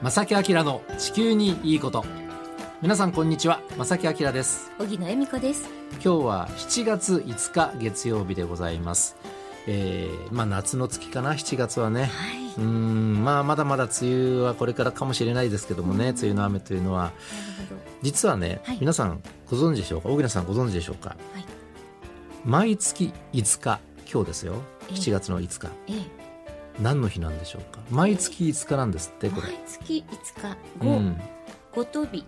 正木明の地球にいいこと。皆さんこんにちは。正木明です。小木野恵美子です。今日は7月5日月曜日でございます。えー、まあ夏の月かな。7月はね、はい、うんまあまだまだ梅雨はこれからかもしれないですけどもね、梅雨の雨というのは。実はね、はい、皆さんご存知でしょうか？大木さんご存知でしょうか、はい、毎月5日今日ですよ。7月の5日、えーえ。ー何の日なんでしょうか？毎月5日なんですってこれ。毎月5日。五、うん、ごとび。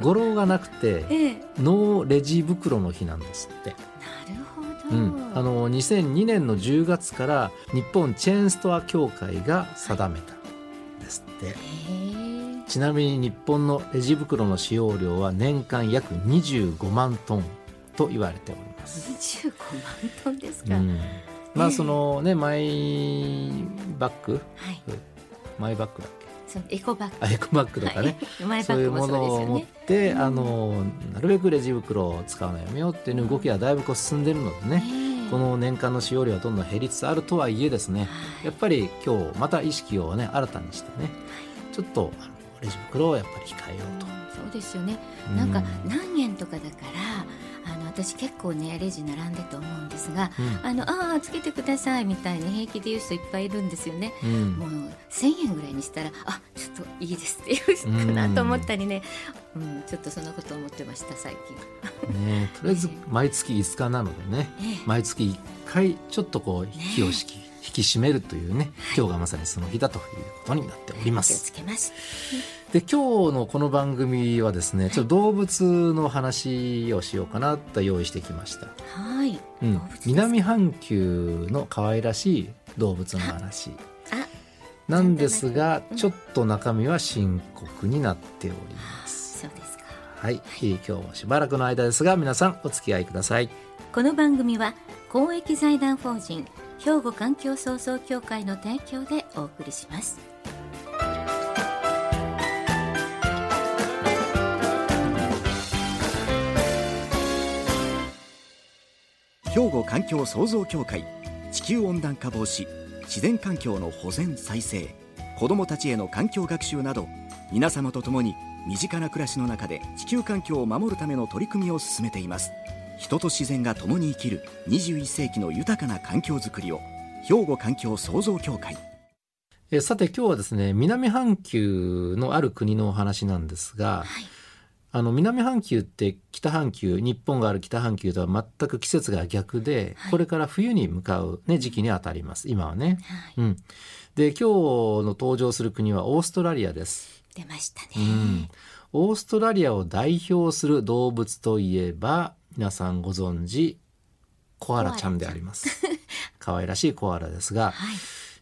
語呂がなくて、ええ、ノーレジ袋の日なんですって。なるほど、うん、あの2002年の10月から日本チェーンストア協会が定めたですって、はい、ちなみに日本のレジ袋の使用量は年間約25万トンと言われております。25万トンですか、うんまあそのねマイバッグ、はい、マイバッグだっけ？エコバッグ。エコバッグとかね、はい、そういうものを持って、あのなるべくレジ袋を使うのやめようっていう動きはだいぶこう進んでるのでね、この年間の使用量はどんどん減りつつあるとはいえですね、やっぱり今日また意識をね新たにしてね、ちょっとあのレジ袋をやっぱり控えようと。そうですよね。なんか何円とかだから私結構ねレジ並んでと思うんですが、うん、あのああつけてくださいみたいに平気で言う人いっぱいいるんですよね、うん、もう1000円ぐらいにしたらあちょっといいですって言うかなと思ったりね、うん、うん、ちょっとそんなこと思ってました最近。ね とりあえず毎月5日なのでね、えー、毎月1回ちょっとこう気を引き、ね、引き締めるというね今日がまさにその日だということになっております。気をつけますで今日のこの番組はですねちょっと動物の話をしようかなと用意してきました。はい、うん、南半球の可愛らしい動物の話なんですが、ちょっと中身は深刻になっております。そうですか。はい、今日もしばらくの間ですが皆さんお付き合いください。この番組は公益財団法人兵庫環境創造協会の提供でお送りします。兵庫環境創造協会地球温暖化防止自然環境の保全再生子どもたちへの環境学習など皆様と共に身近な暮らしの中で地球環境を守るための取り組みを進めています人と自然が共に生きる21世紀の豊かな環境づくりを兵庫環境創造協会。えさて今日はですね南半球のある国のお話なんですが、はい。あの南半球って北半球日本がある北半球とは全く季節が逆で、はい、これから冬に向かう、ね、時期にあたります。今はね。はい、うん、で今日の登場する国はオーストラリアです。出ましたね、うん、オーストラリアを代表する動物といえば皆さんご存知コアラちゃんであります。可愛らしいコアラですが、はい、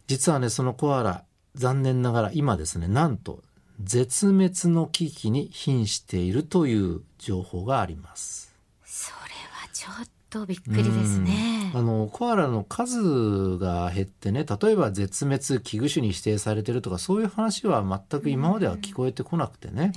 実はねそのコアラ残念ながら今ですねなんと絶滅の危機に瀕しているという情報があります。それはちょっとびっくりですね。あのコアラの数が減ってね例えば絶滅危惧種に指定されてるとかそういう話は全く今までは聞こえてこなくてね。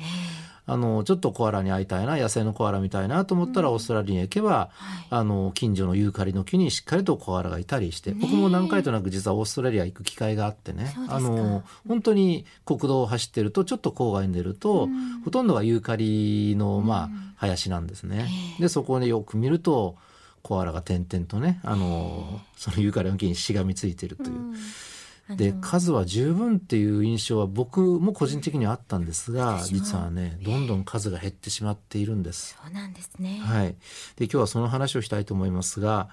あのちょっとコアラに会いたいな野生のコアラみたいなと思ったら、オーストラリアに行けば、はい、あの近所のユーカリの木にしっかりとコアラがいたりして、僕も何回となく実はオーストラリア行く機会があってね。あの本当に国道を走ってるとちょっと郊外に出ると、ほとんどがユーカリの、まあ、林なんですね。でそこでよく見るとコアラが点々とねあのそのユーカリの木にしがみついてるという。で数は十分っていう印象は僕も個人的にはあったんですが実はねどんどん数が減ってしまっているんです。そうなんですね、はい、で今日はその話をしたいと思いますが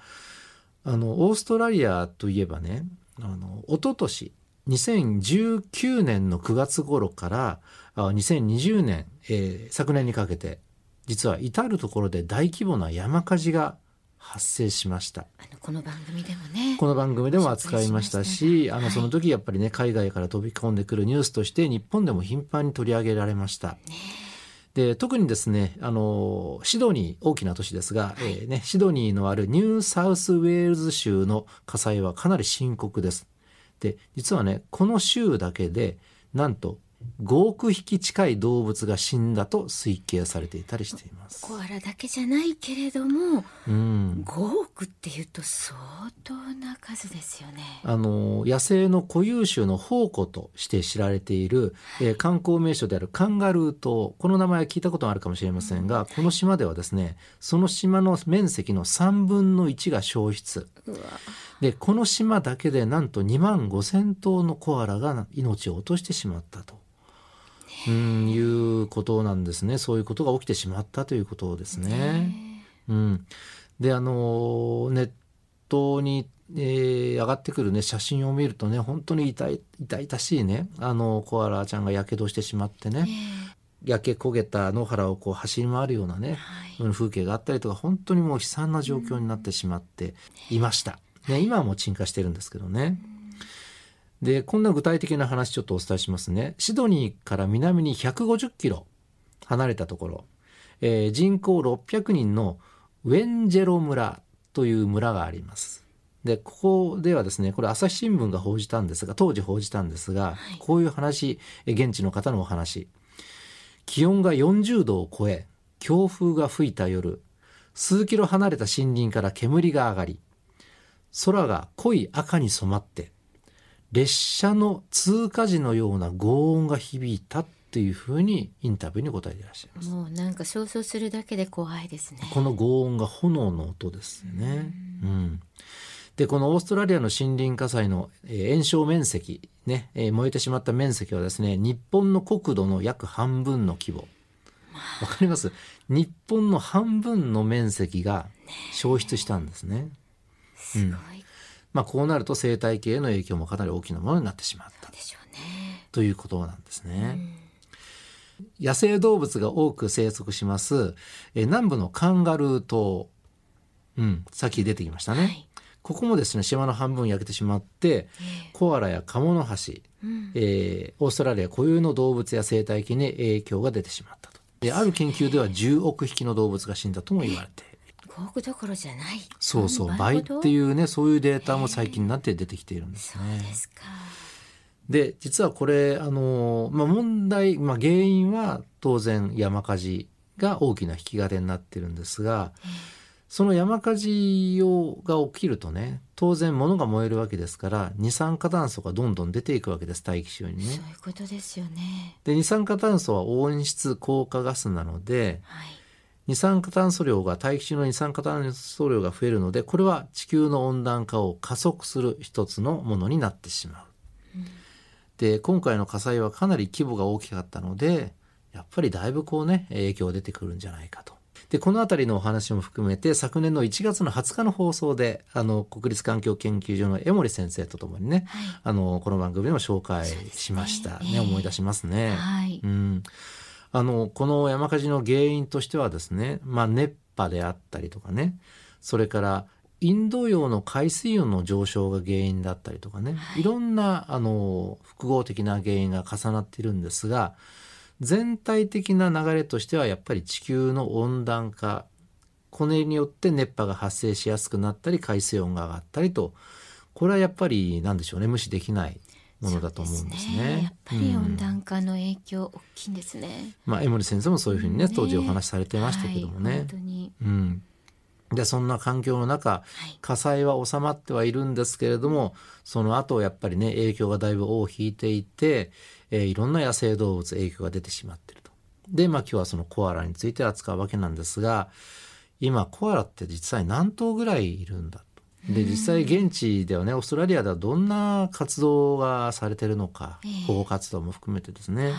あのオーストラリアといえばねあの一昨年2019年の9月頃から2020年、えー、昨年にかけて実は至る所で大規模な山火事が発生しました。この番組でもね。この番組でも扱いましたし、ね、あのその時やっぱりね海外から飛び込んでくるニュースとして日本でも頻繁に取り上げられました。ね。で特にですねあのシドニー大きな都市ですが、はい、えー、ね、シドニーのあるニューサウスウェールズ州の火災はかなり深刻です。で実はねこの州だけでなんと5億匹近い動物が死んだと推計されていたりしています。コアラだけじゃないけれども、うん、5億っていうと相当な数ですよね。あの野生の固有種の宝庫として知られている、はい、えー、観光名所であるカンガルー島この名前は聞いたことがあるかもしれませんが、うん、この島ではですねその島の面積の3分の1が消失。でこの島だけでなんと2万5千頭のコアラが命を落としてしまったと。うん、いうことなんですね。そういうことが起きてしまったということですね。うん、で、あの、ネットに、えー、上がってくるね、写真を見るとね、本当に痛い、痛々しいね、あの、コアラちゃんがやけどしてしまってね、焼け焦げた野原をこう走り回るようなね、はい、風景があったりとか、本当にもう悲惨な状況になってしまっていました。ね、今はもう沈下してるんですけどね。で、こんな具体的な話ちょっとお伝えしますね。シドニーから南に150キロ離れたところ、えー、人口600人のウェンジェロ村という村があります。で、ここではですね、これ朝日新聞が報じたんですが、当時報じたんですが、はい、こういう話、現地の方のお話。気温が40度を超え、強風が吹いた夜、数キロ離れた森林から煙が上がり、空が濃い赤に染まって、列車の通過時のような轟音が響いたっていうふうにインタビューに答えていらっしゃいます。もうなんか想像するだけで怖いですね。この轟音が炎の音ですね。うんうんで、このオーストラリアの森林火災の、えー、燃焼面積、ね、えー、燃えてしまった面積はですね、日本の国土の約半分の規模。わかります？日本の半分の面積が消失したんですね。すごい。うんまあ、こうなると生態系への影響もかなり大きなものになってしまった。ということなんですね。うん、野生動物が多く生息しますえ南部のカンガルー島、うん、さっき出てきましたね。はい、ここもですね島の半分焼けてしまって、えー、コアラやカモノハシ、うん、えー、オーストラリア固有の動物や生態系に影響が出てしまったと。である研究では10億匹の動物が死んだとも言われて5億どころじゃないそうそう倍っていうねそういうデータも最近になって出てきているんですね。そうですかで実はこれあの、まあ、問題、まあ、原因は当然山火事が大きな引き金になってるんですが、その山火事をが起きるとね当然物が燃えるわけですから二酸化炭素がどんどん出ていくわけです大気中にね。そういうことですよね。で二酸化炭素は温室効果ガスなので、はい二酸化炭素量が大気中の二酸化炭素量が増えるのでこれは地球の温暖化を加速する一つのものになってしまう。うん、で今回の火災はかなり規模が大きかったのでやっぱりだいぶこうね影響出てくるんじゃないかと。でこの辺りのお話も含めて昨年の1月の20日の放送であの国立環境研究所の江森先生とともにね、はい、あのこの番組でも紹介しましたね、ね、思い出しますね。はい、うんあの、この山火事の原因としてはですね、まあ、熱波であったりとかね、それから、インド洋の海水温の上昇が原因だったりとかね、はい、いろんな、あの、複合的な原因が重なっているんですが、全体的な流れとしてはやっぱり地球の温暖化、これによって熱波が発生しやすくなったり、海水温が上がったりと、これはやっぱり何でしょうね、無視できないものだと思うんですね。すねやっぱり温暖化の影響大きいんですね。うん、まあ江森先生もそういうふうにね、当時お話しされてましたけどもね。はい、うん。でそんな環境の中、火災は収まってはいるんですけれどもその後やっぱりね影響がだいぶ尾を引いていて、えー、いろんな野生動物影響が出てしまっていると。でまあ今日はそのコアラについて扱うわけなんですが今コアラって実際何頭ぐらいいるんだで実際現地ではねオーストラリアではどんな活動がされてるのか、保護活動も含めてですね、はい、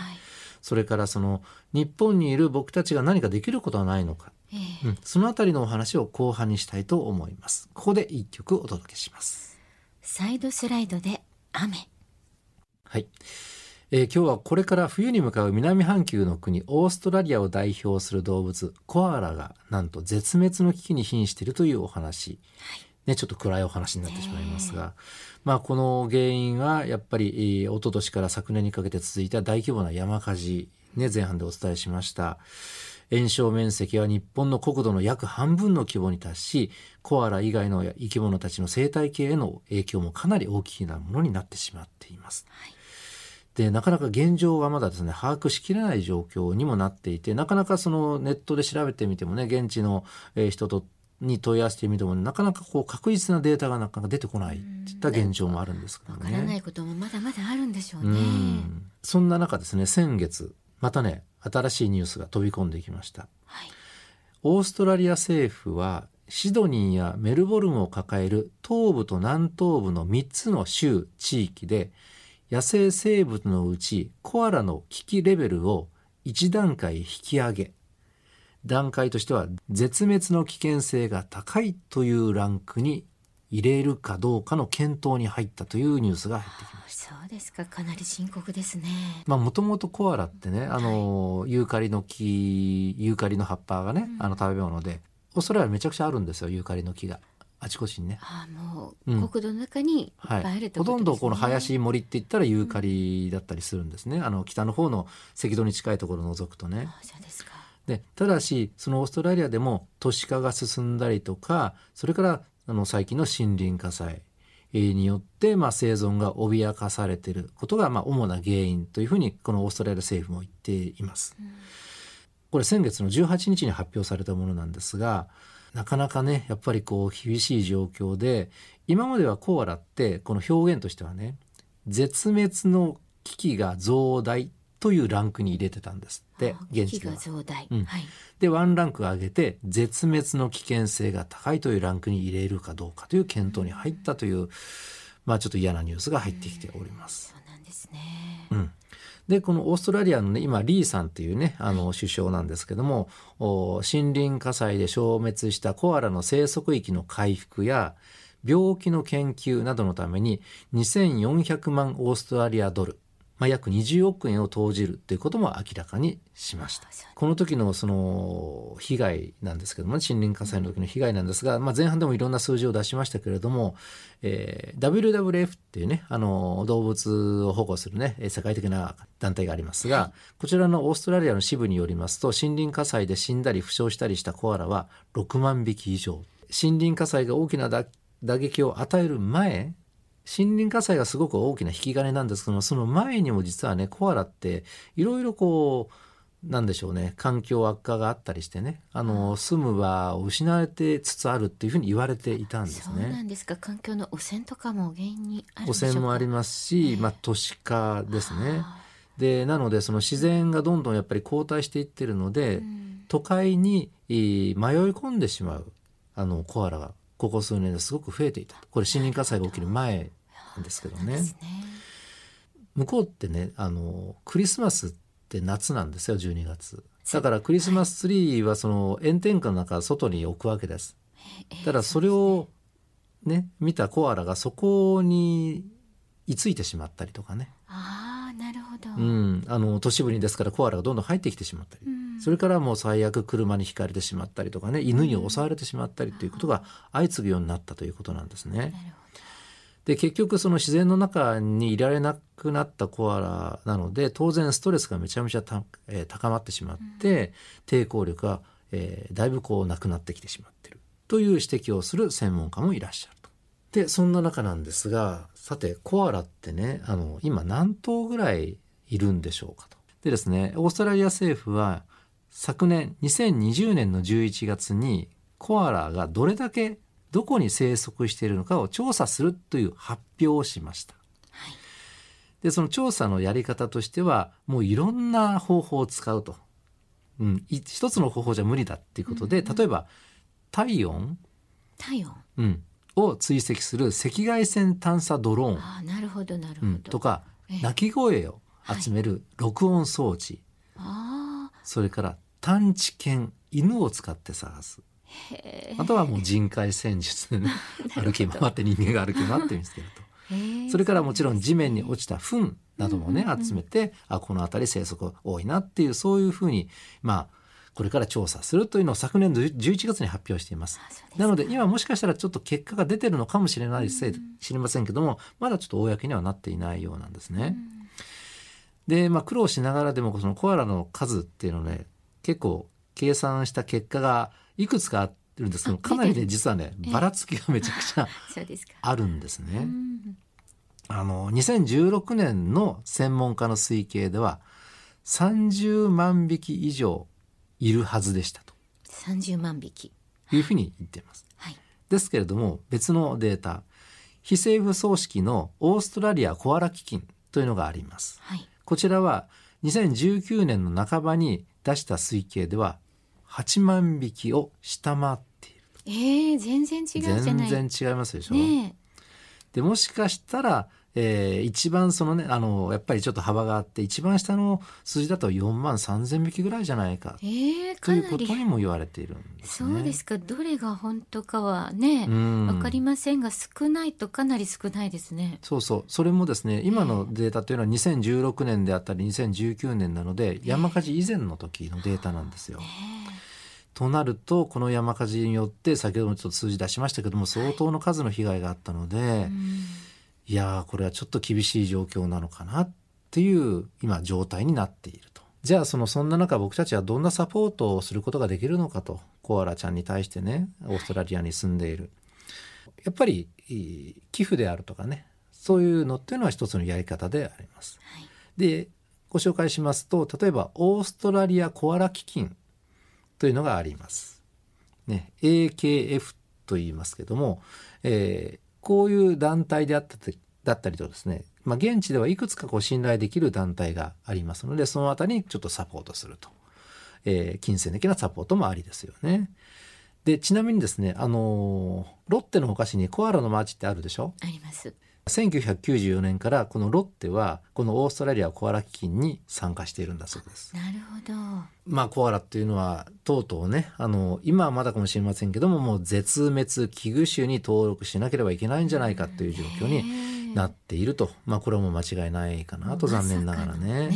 それからその日本にいる僕たちが何かできることはないのか、うん、そのあたりのお話を後半にしたいと思います。ここで一曲お届けします。サイドスライドで雨。はい、えー、今日はこれから冬に向かう南半球の国オーストラリアを代表する動物コアラがなんと絶滅の危機に瀕しているというお話、はいね、ちょっと暗いお話になってしまいますが、まあ、この原因はやっぱり、えー、一昨年から昨年にかけて続いた大規模な山火事、ね、前半でお伝えしました。炎症面積は日本の国土の約半分の規模に達し、コアラ以外の生き物たちの生態系への影響もかなり大きなものになってしまっています。はいでなかなか現状はまだですね把握しきれない状況にもなっていてなかなかそのネットで調べてみてもね現地の人とに問い合わせてみてもなかなかこう確実なデータがなかなか出てこないっていった現状もあるんですけどね。わからないこともまだまだあるんでしょうね。うんそんな中ですね先月またね新しいニュースが飛び込んできました。はい。オーストラリア政府はシドニーやメルボルンを抱える東部と南東部の3つの州地域で野生生物のうちコアラの危機レベルを1段階引き上げ段階としては絶滅の危険性が高いというランクに入れるかどうかの検討に入ったというニュースが入ってきました。そうですか。かなり深刻ですね。まあもともとコアラってね、あの、ユーカリの木、ユーカリの葉っぱがね、あの食べ物で、オーストラリアめちゃくちゃあるんですよ、ユーカリの木が。あちこちにね。ああ、もうんう、国土の中にいっぱはいい。あるってほことんどこの林森って言ったらユーカリだったりするんですね。あの、北の方の赤道に近いところを除くとね。あそうですか。で、ただし、そのオーストラリアでも都市化が進んだりとか、それから、あの、最近の森林火災によって、まあ、生存が脅かされていることが、まあ、主な原因というふうに、このオーストラリア政府も言っています。これ先月の18日に発表されたものなんですが、なかなかね、やっぱりこう、厳しい状況で、今まではコアラって、この表現としてはね、絶滅の危機が増大というランクに入れてたんですってあ、現地。が増大。うんはい。で、ワンランク上げて、絶滅の危険性が高いというランクに入れるかどうかという検討に入ったという、まあちょっと嫌なニュースが入ってきております。そうなんですね。うん。で、このオーストラリアのね、今、リーさんっていうね、あの、首相なんですけども、お森林火災で消滅したコアラの生息域の回復や、病気の研究などのために2400万オーストラリアドル、まあ、約20億円を投じるということも明らかにしました。この時のその被害なんですけども、ね、森林火災の時の被害なんですが、まあ、前半でもいろんな数字を出しましたけれども、えー WWF っていうね、あの、動物を保護するね、えー世界的な団体がありますが、こちらのオーストラリアの支部によりますと、森林火災で死んだり負傷したりしたコアラは6万匹以上。森林火災が大きな打打撃を与える前、森林火災がすごく大きな引き金なんですけども、その前にも実はね、コアラっていろいろこう、なんでしょうね、環境悪化があったりしてね、あの、住む場を失われてつつあるっていうふうに言われていたんですそうなね。んですか。環境の汚染とかも原因にあるん汚でしょうか？染もありますし、まあ都市化ですね。あで、なのでその自然がどんどんやっぱり後退していってるので、ーうん都会にえー迷い込んでしまうあのコアラがここ数年ですごく増えていた。これ森林火災が起きる前なんですけどね。向こうってねあのクリスマスって夏なんですよ12月。だからクリスマスツリーはその炎天下の中外に置くわけです。えーただそれをね。見たコアラがそこに居ついてしまったりとかね、ああ、なるほど。うん、あの都市部にですからコアラがどんどん入ってきてしまったり。うんそれからもう最悪車にひかれてしまったりとかね犬に襲われてしまったりということが相次ぐようになったということなんですね。で結局その自然の中にいられなくなったコアラなので当然ストレスがめちゃめちゃた、えー高まってしまって、抵抗力が、えーだいぶこうなくなってきてしまっているという指摘をする専門家もいらっしゃると。でそんな中なんですがさてコアラってねあの今何頭ぐらいいるんでしょうかと。でですねオーストラリア政府は昨年2020年の11月にコアラがどれだけどこに生息しているのかを調査するという発表をしました。はい。でその調査のやり方としてはもういろんな方法を使うと、うん、い一つの方法じゃ無理だっていうことで、例えば体温、体温。うん、を追跡する赤外線探査ドローン、ああ、なるほど、なるほど。うん、とかええ。鳴き声を集める録音装置、ああ、それから探知犬犬を使って探すへあとはもう人海戦術でね 歩き回って人間が歩き回って見つけると。え。それからもちろん地面に落ちた糞などもね、集めて、あ、この辺り生息多いなっていう、そういうふうに、まあ、これから調査するというのを昨年の11月に発表しています。すなので今もしかしたらちょっと結果が出てるのかもしれないせい知りませんけども、まだちょっと公にはなっていないようなんですね。で、まあ苦労しながらでもそのコアラの数っていうのをね、結構計算した結果がいくつかあるんですけど、あかなりね、実はね、ええばらつきがめちゃくちゃ。あるんですね。うんあの2016年の専門家の推計では30万匹以上いるはずでしたと30万匹いうふうに言っています。はい、ですけれども別のデータ非政府組織のオーストラリアコアラ基金というのがあります。はい、こちらは2019年の半ばに出した推計では8万匹を下回っている。えー、全然違うじゃない全然違いますでしょ。ね、でもしかしたらえー、一番そのねあのやっぱりちょっと幅があって一番下の数字だと4万3,000匹ぐらいじゃないか,、えー、かということにも言われているんです、ね、そうですか。どれが本当かはね分かりませんが少ないとかなり少ないですね。そうそう。それもですね今のデータというのは2016年であったり2019年なので、山火事以前の時のデータなんですよ。となるとこの山火事によって先ほどもちょっと数字出しましたけども相当の数の被害があったので。はいいやこれはちょっと厳しい状況なのかなっていう今状態になっていると。じゃあそのそんな中僕たちはどんなサポートをすることができるのかとコアラちゃんに対してねオーストラリアに住んでいる。やっぱり寄付であるとかねそういうのっていうのは一つのやり方であります。はい、でご紹介しますと例えばオーストラリアコアラ基金というのがあります。ね、AKF と言いますけども、えこういう団体であっただったりとですね、まあ、現地ではいくつかこう信頼できる団体がありますのでそのあたりにちょっとサポートすると、えー、金銭的なサポートもありですよね。でちなみにですねあのロッテのお菓子にコアラのマーチってあるでしょ？あります。1994年からこのロッテはこのオーストラリアコアラ基金に参加しているんだそうです。なるほど。まあコアラっていうのはとうとうねあの今はまだかもしれませんけどももう絶滅危惧種に登録しなければいけないんじゃないかという状況になっていると、まあこれも間違いないかなと残念ながらね。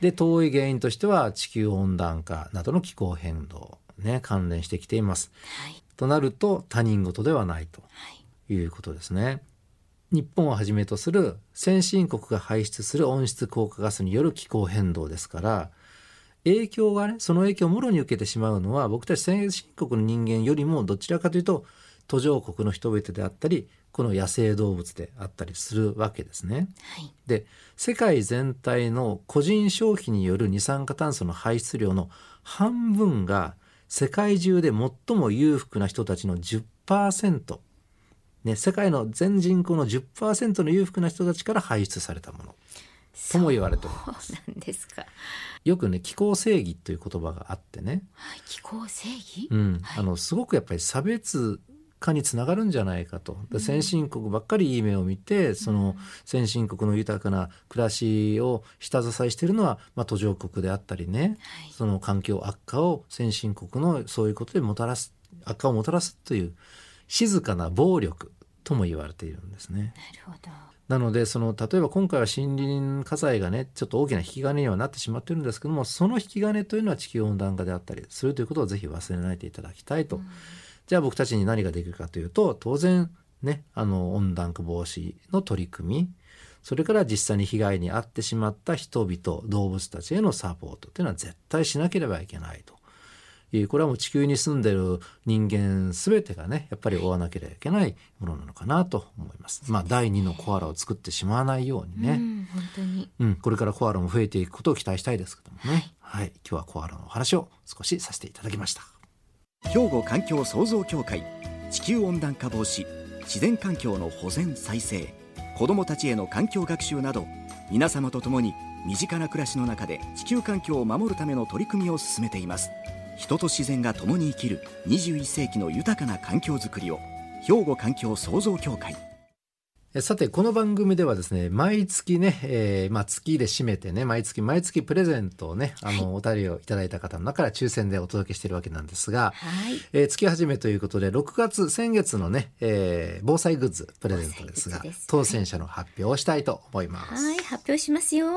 で遠い原因としては地球温暖化などの気候変動ね関連してきています。はい、となると他人事ではないということですね。はい日本をはじめとする先進国が排出する温室効果ガスによる気候変動ですから影響がねその影響をもろに受けてしまうのは僕たち先進国の人間よりもどちらかというと途上国の人々であったりこの野生動物であったりするわけですね。はい、で世界全体の個人消費による二酸化炭素の排出量の半分が世界中で最も裕福な人たちの10%ね、世界の全人口の10%の裕福な人たちから排出されたもの。とも言われております。なんですか。よくね気候正義という言葉があってね、はい、気候正義、うん。はい、あのすごくやっぱり差別化につながるんじゃないかと、うん、先進国ばっかりいい目を見てその先進国の豊かな暮らしを下支えしているのは、まあ、途上国であったりね、はい、その環境悪化を先進国のそういうことでもたらす悪化をもたらすという静かな暴力とも言われているんですね。なるほど。なのでその例えば今回は森林火災がねちょっと大きな引き金にはなってしまってるんですけどもその引き金というのは地球温暖化であったりするということをぜひ忘れないでいただきたいと、うん、じゃあ僕たちに何ができるかというと当然ねあの温暖化防止の取り組みそれから実際に被害に遭ってしまった人々動物たちへのサポートというのは絶対しなければいけないとこれはもう地球に住んでる人間全てがねやっぱり追わなければいけないものなのかなと思います。まあ第2のコアラを作ってしまわないようにね、うん、本当に、うん、これからコアラも増えていくことを期待したいですけどもね、はい、はい、今日はコアラのお話を少しさせていただきました。兵庫環境創造協会地球温暖化防止自然環境の保全再生子どもたちへの環境学習など皆様と共に身近な暮らしの中で地球環境を守るための取り組みを進めています。人と自然が共に生きる21世紀の豊かな環境づくりを兵庫環境創造協会さて、この番組ではですね、毎月ね、えー、まあ月で締めてね、毎月毎月プレゼントをね、あの、お便りをいただいた方の中から抽選でお届けしているわけなんですが、はい、えー、月始めということで、6月、先月のね、えー、防災グッズプレゼントですが、す当選者の発表をしたいと思います。はい、発表しますよ。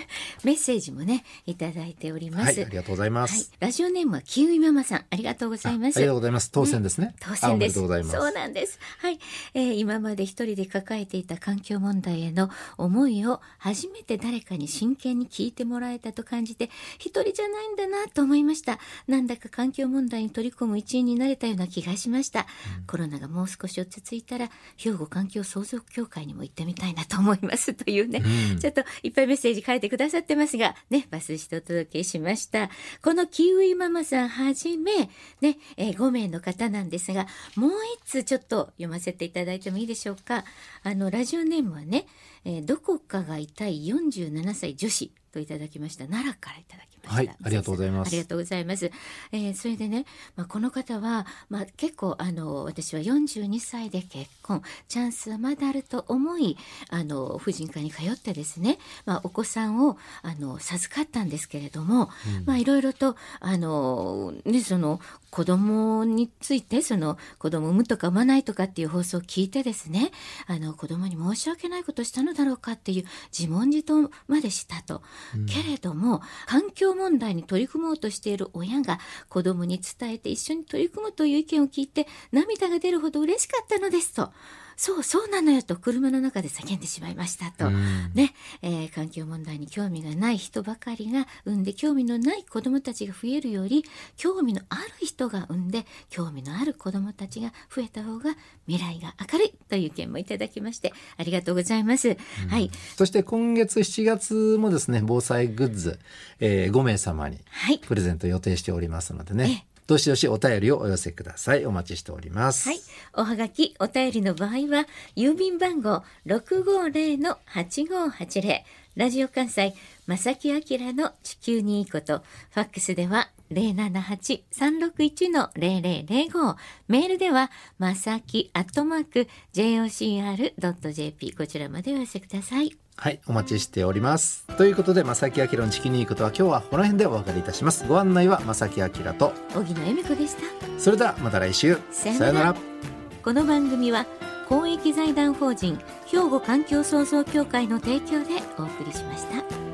メッセージもね、いただいております。はい、ありがとうございます。はい、ラジオネームはキウイママさん、ありがとうございます。ありがとうございます。当選ですね。うん、当選です。そうなんです。はい、えー、今まで一人で抱抱えていた環境問題への思いを初めて誰かに真剣に聞いてもらえたと感じて一人じゃないんだなと思いました。なんだか環境問題に取り込む一員になれたような気がしました、うん、コロナがもう少し落ち着いたら兵庫環境創造協会にも行ってみたいなと思いますというね、うん、ちょっといっぱいメッセージ書いてくださってますがねバスしてお届けしました。このキウイママさんはじめね、えー、5名の方なんですがもう一通ちょっと読ませていただいてもいいでしょうかあのラジオネームはね、えー、どこかが痛い47歳女子といただきました奈良からいただきました。はい、ありがとうございます。ありがとうございます。えー、それでね、まあ、この方は、まあ、結構あの私は42歳で結婚、チャンスはまだあると思い、あの婦人科に通ってですね、まあ、お子さんをあの授かったんですけれども、うん、まあいろいろとあのねその子供についてその子供産むとか産まないとかっていう放送を聞いてですね、あの子供に申し訳ないことしたのだろうかっていう自問自答までしたと。うん、けれども環境問題に取り組もうとしている親が子供に伝えて一緒に取り組むという意見を聞いて涙が出るほど嬉しかったのですと。そうそうなのよと車の中で叫んでしまいましたと、ね。えー、環境問題に興味がない人ばかりが産んで興味のない子どもたちが増えるより興味のある人が産んで興味のある子どもたちが増えた方が未来が明るいという意見もいただきましてありがとうございます。はい、そして今月7月もですね防災グッズ、えー、5名様にプレゼント予定しておりますのでね、はいどしどしお便りをお寄せください。お待ちしております。はい。おはがき、お便りの場合は、郵便番号650-8580、ラジオ関西、正木明の地球にいいこと、ファックスでは078-361-0005。メールでは、まさきアットマーク jocr.jp こちらまでお寄せください。はい、お待ちしております。ということで、正木明の地球にいいことは今日はこの辺でお別れいたします。ご案内は正木明と荻野恵美子でした。それではまた来週。さよなら。この番組は公益財団法人兵庫環境創造協会の提供でお送りしました。